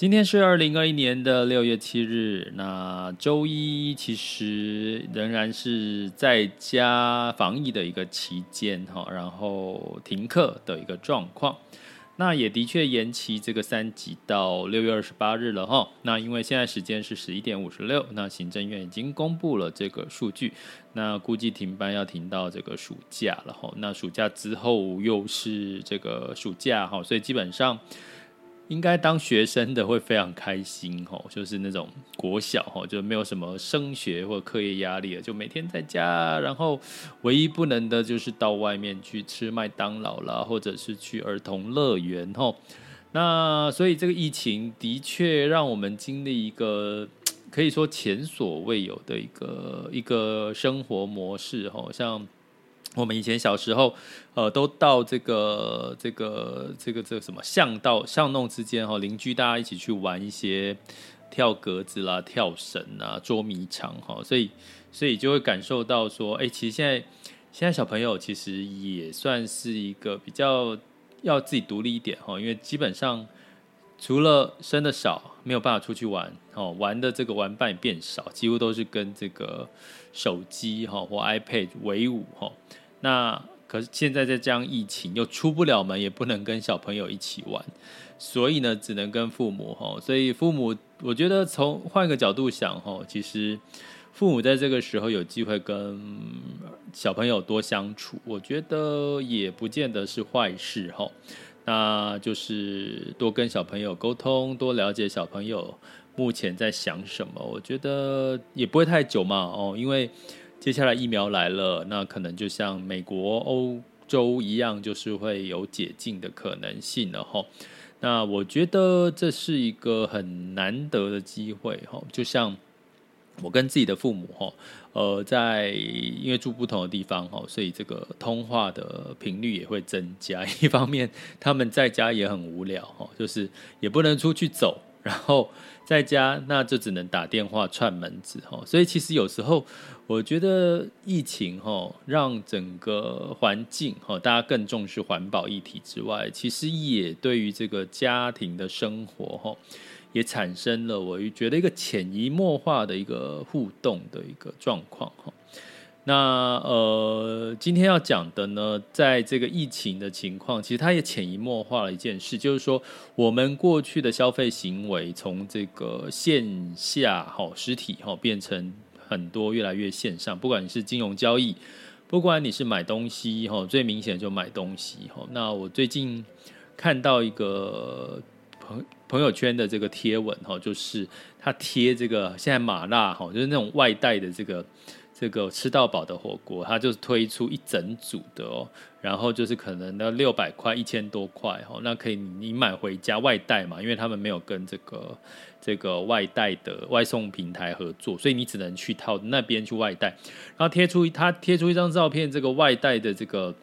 今天是二零二一年的六月七日，那周一其实仍然是在家防疫的一个期间哈，然后停课的一个状况，那也的确延期这个三级到六月二十八日了哈。那因为现在时间是十一点五十六，那行政院已经公布了这个数据，那估计停班要停到这个暑假了哈。那暑假之后又是这个暑假哈，所以基本上。应该当学生的会非常开心吼，就是那种国小吼，就没有什么升学或课业压力了，就每天在家，然后唯一不能的就是到外面去吃麦当劳啦，或者是去儿童乐园吼。那所以这个疫情的确让我们经历一个 可以说前所未有的一个一个生活模式吼，像。我们以前小时候，呃，都到这个、这个、这个、这个什么巷道、巷弄之间哈，邻居大家一起去玩一些跳格子啦、跳绳啊、捉迷藏哈，所以，所以就会感受到说，哎，其实现在现在小朋友其实也算是一个比较要自己独立一点哈，因为基本上除了生的少，没有办法出去玩哦，玩的这个玩伴也变少，几乎都是跟这个手机哈或 iPad 为伍哈。那可是现在在这样疫情，又出不了门，也不能跟小朋友一起玩，所以呢，只能跟父母吼。所以父母，我觉得从换个角度想哈，其实父母在这个时候有机会跟小朋友多相处，我觉得也不见得是坏事哈。那就是多跟小朋友沟通，多了解小朋友目前在想什么，我觉得也不会太久嘛哦，因为。接下来疫苗来了，那可能就像美国、欧洲一样，就是会有解禁的可能性了哈。那我觉得这是一个很难得的机会哈。就像我跟自己的父母哈，呃，在因为住不同的地方哈，所以这个通话的频率也会增加。一方面他们在家也很无聊哈，就是也不能出去走，然后。在家那就只能打电话串门子哈，所以其实有时候我觉得疫情哈，让整个环境哈，大家更重视环保议题之外，其实也对于这个家庭的生活哈，也产生了我觉得一个潜移默化的一个互动的一个状况哈。那呃，今天要讲的呢，在这个疫情的情况，其实它也潜移默化了一件事，就是说，我们过去的消费行为从这个线下哈实体哈变成很多越来越线上，不管你是金融交易，不管你是买东西哈，最明显就买东西哈。那我最近看到一个朋朋友圈的这个贴文哈，就是他贴这个现在麻辣哈，就是那种外带的这个。这个吃到饱的火锅，它就是推出一整组的哦，然后就是可能要六百块、一千多块哦，那可以你买回家外带嘛，因为他们没有跟这个这个外带的外送平台合作，所以你只能去套那边去外带。然后贴出它贴出一张照片，这个外带的这个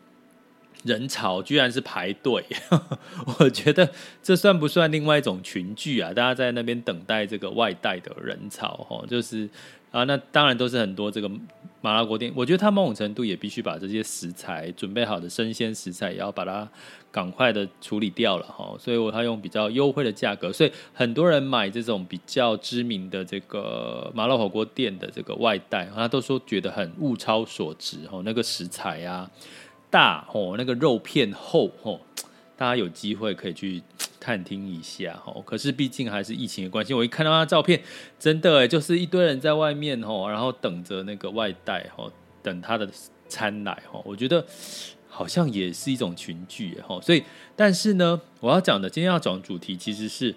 人潮居然是排队，我觉得这算不算另外一种群聚啊？大家在那边等待这个外带的人潮哦，就是。啊，那当然都是很多这个麻辣锅店。我觉得他某种程度也必须把这些食材准备好的生鲜食材，也要把它赶快的处理掉了哈。所以，我他用比较优惠的价格，所以很多人买这种比较知名的这个麻辣火锅店的这个外带，他都说觉得很物超所值哈。那个食材啊大哦，那个肉片厚哦，大家有机会可以去探听一下哦。可是毕竟还是疫情的关系，我一看到他照片，真的哎，就是一堆人在外面哦，然后等着那个外带哦，等他的餐来哦。我觉得好像也是一种群聚哈。所以，但是呢，我要讲的今天要讲的主题其实是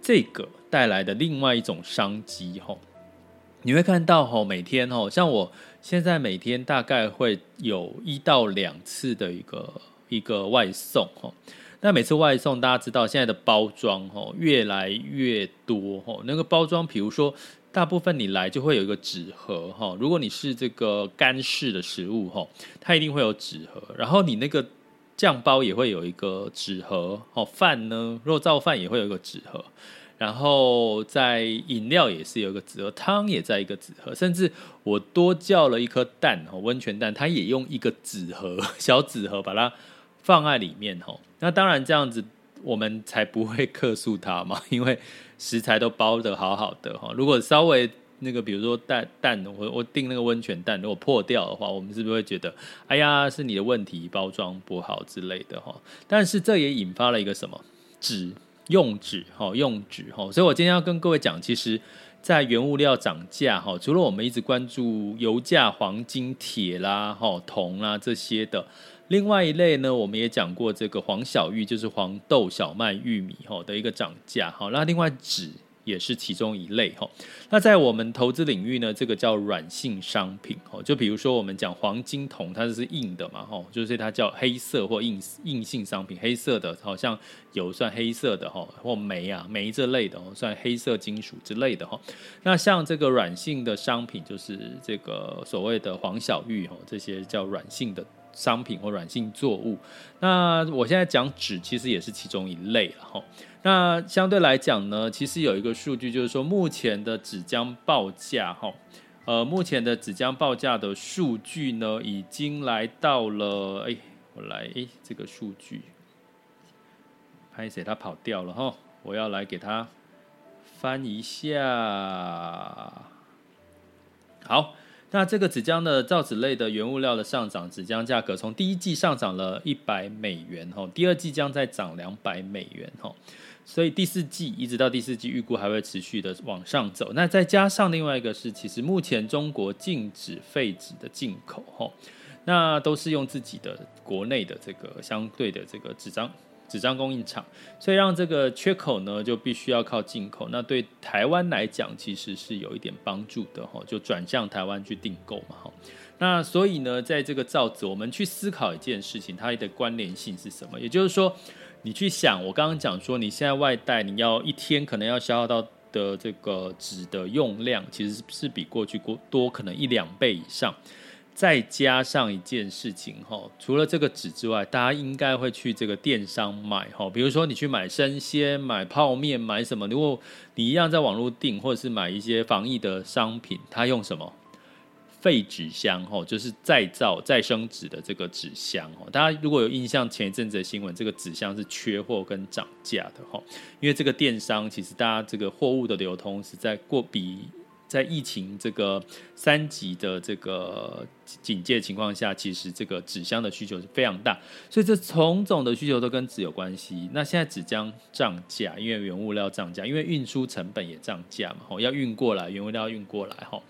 这个带来的另外一种商机哈。你会看到哈，每天哈，像我现在每天大概会有一到两次的一个一个外送哈。那每次外送，大家知道现在的包装哈越来越多哈。那个包装，比如说大部分你来就会有一个纸盒哈。如果你是这个干式的食物哈，它一定会有纸盒。然后你那个酱包也会有一个纸盒哦。饭呢，肉燥饭也会有一个纸盒。然后在饮料也是有一个纸盒，汤也在一个纸盒，甚至我多叫了一颗蛋哦，温泉蛋，它也用一个纸盒，小纸盒把它放在里面哦。那当然这样子我们才不会客诉它嘛，因为食材都包得好好的哈。如果稍微那个，比如说蛋蛋，我我订那个温泉蛋，如果破掉的话，我们是不是会觉得，哎呀，是你的问题，包装不好之类的哈？但是这也引发了一个什么纸。用纸哈，用纸哈，所以我今天要跟各位讲，其实，在原物料涨价哈，除了我们一直关注油价、黄金、铁啦、哈铜啦这些的，另外一类呢，我们也讲过这个黄小玉，就是黄豆、小麦、玉米哈的一个涨价哈，那另外纸。也是其中一类哈。那在我们投资领域呢，这个叫软性商品哦。就比如说我们讲黄金铜，它是硬的嘛哈，就是它叫黑色或硬硬性商品，黑色的好像有算黑色的哈，或煤啊煤这类的哦，算黑色金属之类的哈。那像这个软性的商品，就是这个所谓的黄小玉哈，这些叫软性的商品或软性作物。那我现在讲纸，其实也是其中一类了哈。那相对来讲呢，其实有一个数据，就是说目前的纸浆报价，哈，呃，目前的纸浆报价的数据呢，已经来到了，哎，我来，哎，这个数据，拍谁？他跑掉了哈，我要来给他翻一下，好。那这个纸浆的造纸类的原物料的上涨，纸浆价格从第一季上涨了一百美元哈，第二季将再涨两百美元哈，所以第四季一直到第四季预估还会持续的往上走。那再加上另外一个是，其实目前中国禁止废纸的进口吼，那都是用自己的国内的这个相对的这个纸张。纸张供应厂，所以让这个缺口呢，就必须要靠进口。那对台湾来讲，其实是有一点帮助的吼，就转向台湾去订购嘛吼。那所以呢，在这个造纸，我们去思考一件事情，它的关联性是什么？也就是说，你去想，我刚刚讲说，你现在外带，你要一天可能要消耗到的这个纸的用量，其实是比过去过多可能一两倍以上。再加上一件事情哈，除了这个纸之外，大家应该会去这个电商买哈，比如说你去买生鲜、买泡面、买什么，如果你一样在网络订，或者是买一些防疫的商品，它用什么废纸箱哦，就是再造再生纸的这个纸箱哦。大家如果有印象，前一阵子的新闻，这个纸箱是缺货跟涨价的哈，因为这个电商其实大家这个货物的流通是在过比。在疫情这个三级的这个警戒情况下，其实这个纸箱的需求是非常大，所以这种种的需求都跟纸有关系。那现在纸浆涨价，因为原物料涨价，因为运输成本也涨价嘛，吼，要运过来，原物料运过来，吼，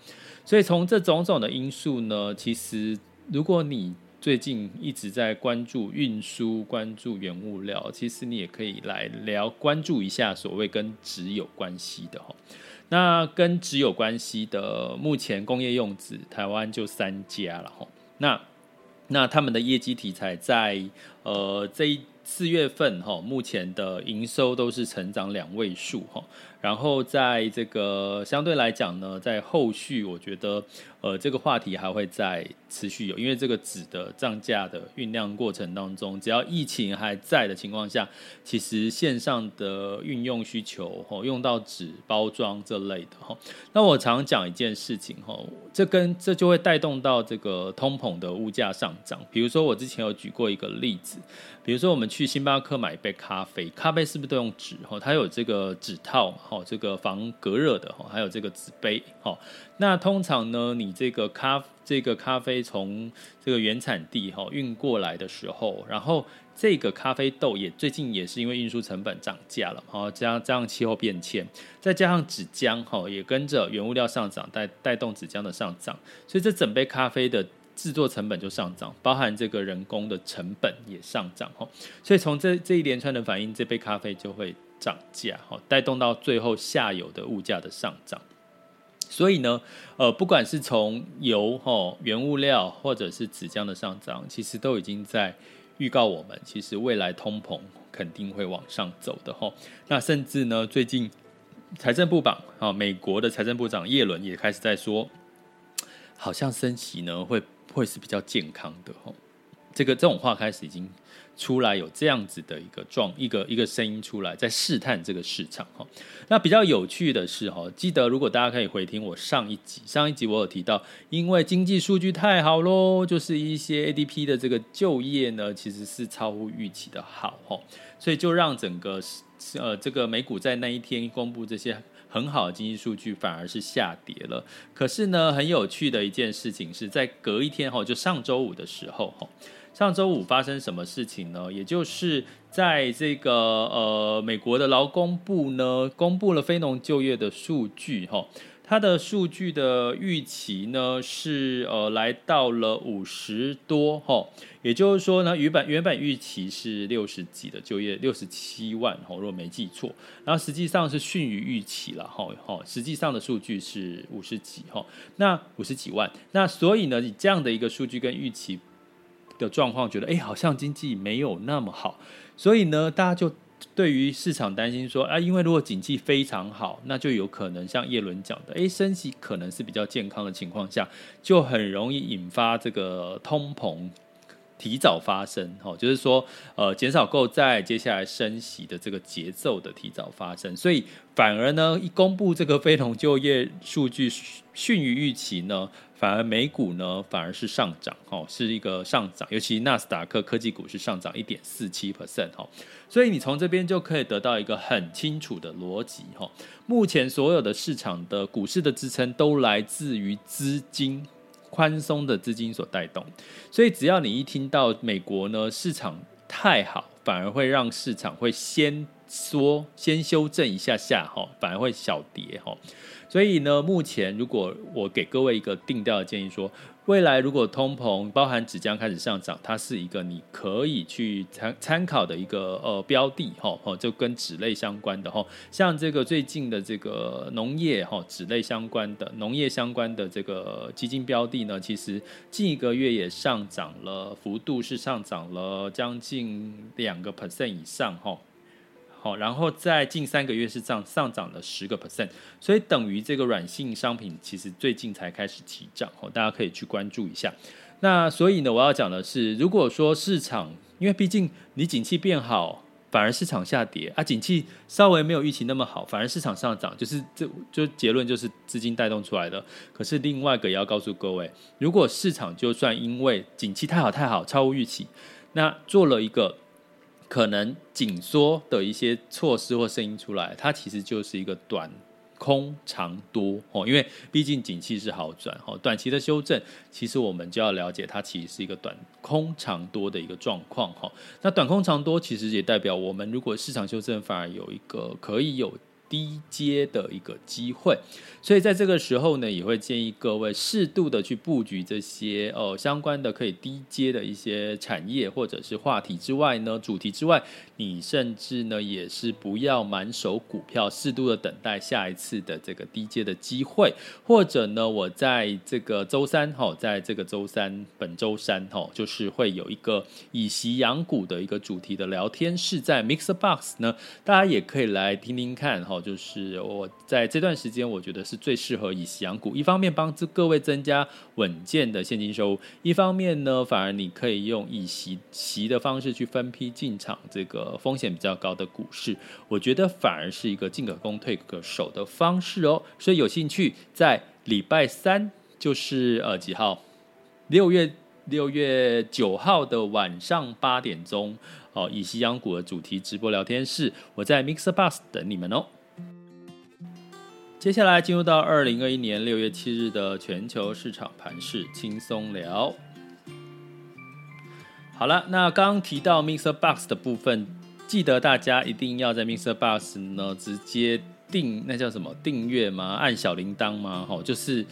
所以从这种种的因素呢，其实如果你最近一直在关注运输、关注原物料，其实你也可以来聊关注一下所谓跟纸有关系的，吼。那跟纸有关系的，目前工业用纸台湾就三家了吼。那那他们的业绩题材在呃这一四月份哈，目前的营收都是成长两位数哈。然后在这个相对来讲呢，在后续我觉得呃这个话题还会再持续有，因为这个纸的涨价的酝酿过程当中，只要疫情还在的情况下，其实线上的运用需求哦，用到纸包装这类的哈。那我常讲一件事情哈，这跟这就会带动到这个通膨的物价上涨。比如说我之前有举过一个例子，比如说我们去去星巴克买一杯咖啡，咖啡是不是都用纸？哈，它有这个纸套，哈，这个防隔热的，哈，还有这个纸杯，哈。那通常呢，你这个咖这个咖啡从这个原产地哈运过来的时候，然后这个咖啡豆也最近也是因为运输成本涨价了，哈，加加上气候变迁，再加上纸浆哈也跟着原物料上涨，带带动纸浆的上涨，所以这整杯咖啡的。制作成本就上涨，包含这个人工的成本也上涨哈，所以从这这一连串的反应，这杯咖啡就会涨价哈，带动到最后下游的物价的上涨。所以呢，呃，不管是从油哈原物料，或者是纸浆的上涨，其实都已经在预告我们，其实未来通膨肯定会往上走的哈。那甚至呢，最近财政部长啊，美国的财政部长叶伦也开始在说，好像升息呢会。会是比较健康的哈，这个这种话开始已经出来，有这样子的一个状一个一个声音出来，在试探这个市场哈。那比较有趣的是哈，记得如果大家可以回听我上一集，上一集我有提到，因为经济数据太好喽，就是一些 ADP 的这个就业呢，其实是超乎预期的好哈，所以就让整个呃这个美股在那一天公布这些。很好的经济数据反而是下跌了，可是呢，很有趣的一件事情是在隔一天哈，就上周五的时候哈，上周五发生什么事情呢？也就是在这个呃美国的劳工部呢，公布了非农就业的数据哈。它的数据的预期呢是呃来到了五十多哈，也就是说呢，原本原本预期是六十几的就业，六十七万哈，如果没记错，然后实际上是逊于预期了哈哈，实际上的数据是五十几哈，那五十几万，那所以呢，以这样的一个数据跟预期的状况，觉得哎，好像经济没有那么好，所以呢，大家就。对于市场担心说啊，因为如果景气非常好，那就有可能像叶伦讲的，诶，升息可能是比较健康的情况下，就很容易引发这个通膨提早发生，哈，就是说呃减少购债，接下来升息的这个节奏的提早发生，所以反而呢，一公布这个非农就业数据逊于预期呢。反而美股呢，反而是上涨，哦，是一个上涨，尤其纳斯达克科技股是上涨一点四七 percent，哈，所以你从这边就可以得到一个很清楚的逻辑，哈，目前所有的市场的股市的支撑都来自于资金宽松的资金所带动，所以只要你一听到美国呢市场太好，反而会让市场会先缩，先修正一下下，哈，反而会小跌，哈。所以呢，目前如果我给各位一个定调的建议说，未来如果通膨包含纸浆开始上涨，它是一个你可以去参参考的一个呃标的哈，哦，就跟纸类相关的哈，像这个最近的这个农业哈纸类相关的农业相关的这个基金标的呢，其实近一个月也上涨了，幅度是上涨了将近两个 percent 以上哈。好，然后在近三个月是涨上涨了十个 percent，所以等于这个软性商品其实最近才开始起涨，哦，大家可以去关注一下。那所以呢，我要讲的是，如果说市场，因为毕竟你景气变好，反而市场下跌啊，景气稍微没有预期那么好，反而市场上涨，就是这就结论就是资金带动出来的。可是另外一个也要告诉各位，如果市场就算因为景气太好太好，超乎预期，那做了一个。可能紧缩的一些措施或声音出来，它其实就是一个短空长多哦，因为毕竟景气是好转哦，短期的修正，其实我们就要了解它其实是一个短空长多的一个状况哈。那短空长多其实也代表我们如果市场修正反而有一个可以有。低阶的一个机会，所以在这个时候呢，也会建议各位适度的去布局这些呃相关的可以低阶的一些产业或者是话题之外呢，主题之外，你甚至呢也是不要满手股票，适度的等待下一次的这个低阶的机会，或者呢，我在这个周三哈，在这个周三本周三哈，就是会有一个以息养股的一个主题的聊天室在 Mix Box 呢，大家也可以来听听看哈。就是我在这段时间，我觉得是最适合以息养股。一方面帮助各位增加稳健的现金收入，一方面呢，反而你可以用以息息的方式去分批进场这个风险比较高的股市。我觉得反而是一个进可攻退可守的方式哦。所以有兴趣在礼拜三，就是呃几号？六月六月九号的晚上八点钟。哦，以西洋股的主题直播聊天室，我在 Mixer Bus 等你们哦。接下来进入到二零二一年六月七日的全球市场盘势轻松聊。好了，那刚提到 Mixer Box 的部分，记得大家一定要在 Mixer Box 呢直接订，那叫什么订阅吗？按小铃铛吗？吼，就是。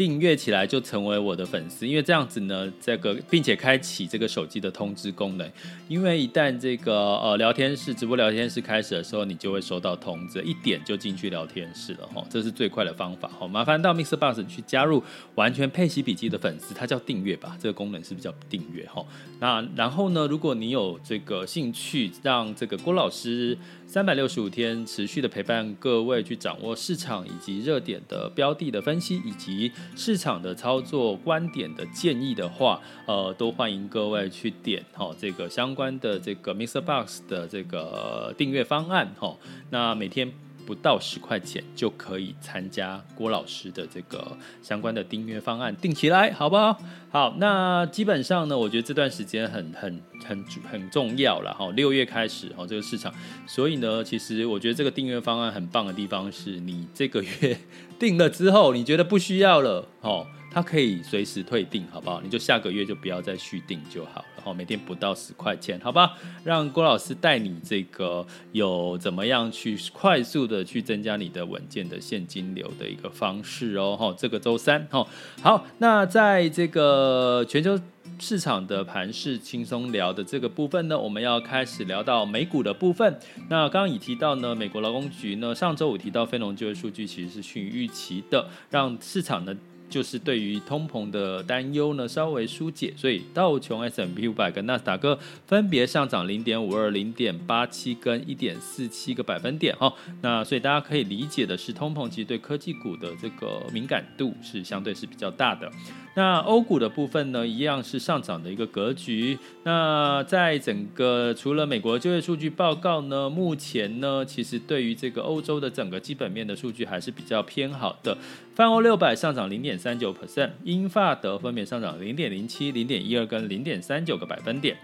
订阅起来就成为我的粉丝，因为这样子呢，这个并且开启这个手机的通知功能，因为一旦这个呃聊天室直播聊天室开始的时候，你就会收到通知，一点就进去聊天室了哈，这是最快的方法哈。麻烦到 MixerBox 去加入完全配息笔记的粉丝，它叫订阅吧，这个功能是不是叫订阅哈？那然后呢，如果你有这个兴趣，让这个郭老师。三百六十五天持续的陪伴各位去掌握市场以及热点的标的的分析，以及市场的操作观点的建议的话，呃，都欢迎各位去点哈这个相关的这个 Mr. Box 的这个订阅方案哈。那每天。不到十块钱就可以参加郭老师的这个相关的订阅方案，订起来好不好？好，那基本上呢，我觉得这段时间很很很很重要了哈。六月开始哈，这个市场，所以呢，其实我觉得这个订阅方案很棒的地方是，你这个月 订了之后，你觉得不需要了哦。它可以随时退订，好不好？你就下个月就不要再续订就好。然后每天不到十块钱，好吧？让郭老师带你这个有怎么样去快速的去增加你的稳健的现金流的一个方式哦。哈，这个周三，哈，好。那在这个全球市场的盘势轻松聊的这个部分呢，我们要开始聊到美股的部分。那刚刚已提到呢，美国劳工局呢上周五提到非农就业数据其实是逊于预期的，让市场呢。就是对于通膨的担忧呢，稍微疏解，所以道琼 s m p 五百跟纳斯达克分别上涨零点五二、零点八七跟一点四七个百分点哈。那所以大家可以理解的是，通膨其实对科技股的这个敏感度是相对是比较大的。那欧股的部分呢，一样是上涨的一个格局。那在整个除了美国就业数据报告呢，目前呢，其实对于这个欧洲的整个基本面的数据还是比较偏好的。泛欧六百上涨零点三九 percent，英法德分别上涨零点零七、零点一二跟零点三九个百分点。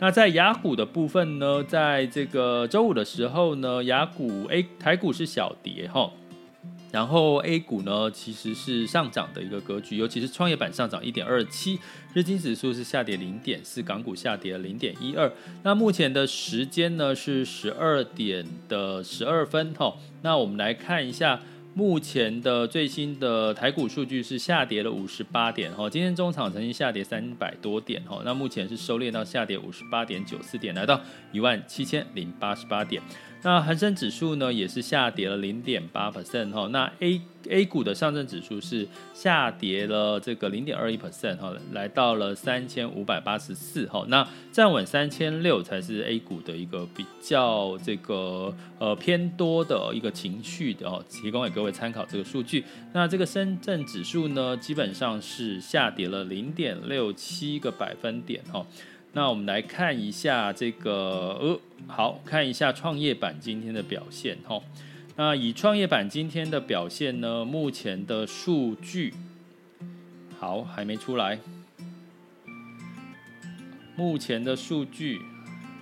那在雅股的部分呢，在这个周五的时候呢，雅股 A 台股是小跌哈。然后 A 股呢，其实是上涨的一个格局，尤其是创业板上涨一点二七，日经指数是下跌零点四，港股下跌零点一二。那目前的时间呢是十二点的十二分哈。那我们来看一下目前的最新的台股数据是下跌了五十八点哈。今天中场曾经下跌三百多点哈，那目前是收敛到下跌五十八点九四点，来到一万七千零八十八点。那恒生指数呢，也是下跌了零点八 percent 哈。那 A A 股的上证指数是下跌了这个零点二一 percent 哈，来到了三千五百八十四哈。那站稳三千六才是 A 股的一个比较这个呃偏多的一个情绪的哦，提供给各位参考这个数据。那这个深圳指数呢，基本上是下跌了零点六七个百分点哈。那我们来看一下这个，呃，好，看一下创业板今天的表现哈。那以创业板今天的表现呢，目前的数据，好，还没出来，目前的数据。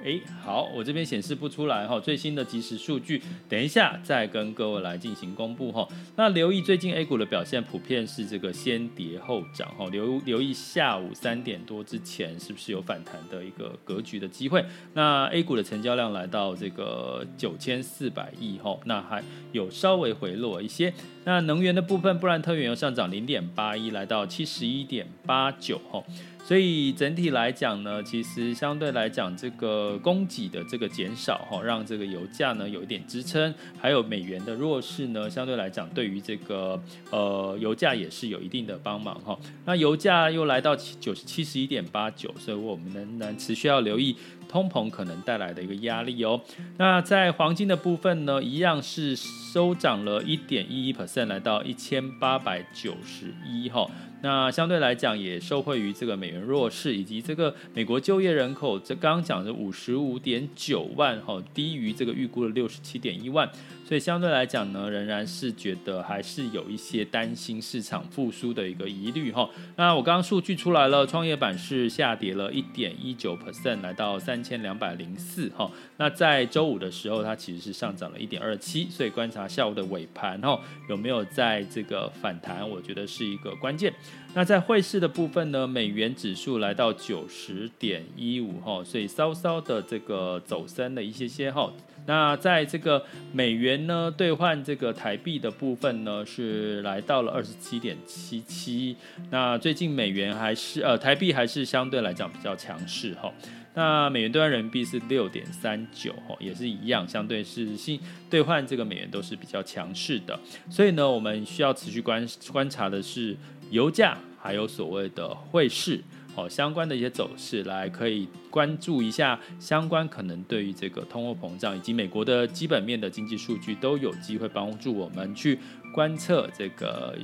哎，好，我这边显示不出来哈，最新的即时数据，等一下再跟各位来进行公布哈。那留意最近 A 股的表现，普遍是这个先跌后涨哈。留留意下午三点多之前是不是有反弹的一个格局的机会？那 A 股的成交量来到这个九千四百亿哈，那还有稍微回落一些。那能源的部分，布兰特原油上涨零点八一，来到七十一点八九哈。所以整体来讲呢，其实相对来讲，这个供给的这个减少哈，让这个油价呢有一点支撑，还有美元的弱势呢，相对来讲，对于这个呃油价也是有一定的帮忙哈。那油价又来到九十七十一点八九，所以我们仍然持续要留意通膨可能带来的一个压力哦。那在黄金的部分呢，一样是收涨了一点一一 percent，来到一千八百九十一哈。那相对来讲，也受惠于这个美元弱势，以及这个美国就业人口，这刚刚讲的五十五点九万，哈，低于这个预估的六十七点一万，所以相对来讲呢，仍然是觉得还是有一些担心市场复苏的一个疑虑，哈。那我刚刚数据出来了，创业板是下跌了一点一九 percent，来到三千两百零四哈。那在周五的时候，它其实是上涨了一点二七，所以观察下午的尾盘哈有没有在这个反弹，我觉得是一个关键。那在汇市的部分呢，美元指数来到九十点一五哈，所以稍稍的这个走升了一些些哈。那在这个美元呢兑换这个台币的部分呢，是来到了二十七点七七。那最近美元还是呃台币还是相对来讲比较强势哈。那美元兑换人民币是六点三九哈，也是一样，相对是新兑换这个美元都是比较强势的。所以呢，我们需要持续观观察的是油价还有所谓的汇市。哦，相关的一些走势，来可以关注一下相关可能对于这个通货膨胀以及美国的基本面的经济数据都有机会帮助我们去观测这个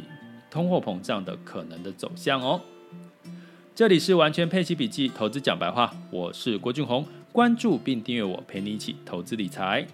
通货膨胀的可能的走向哦。这里是完全配息笔记投资讲白话，我是郭俊宏，关注并订阅我，陪你一起投资理财。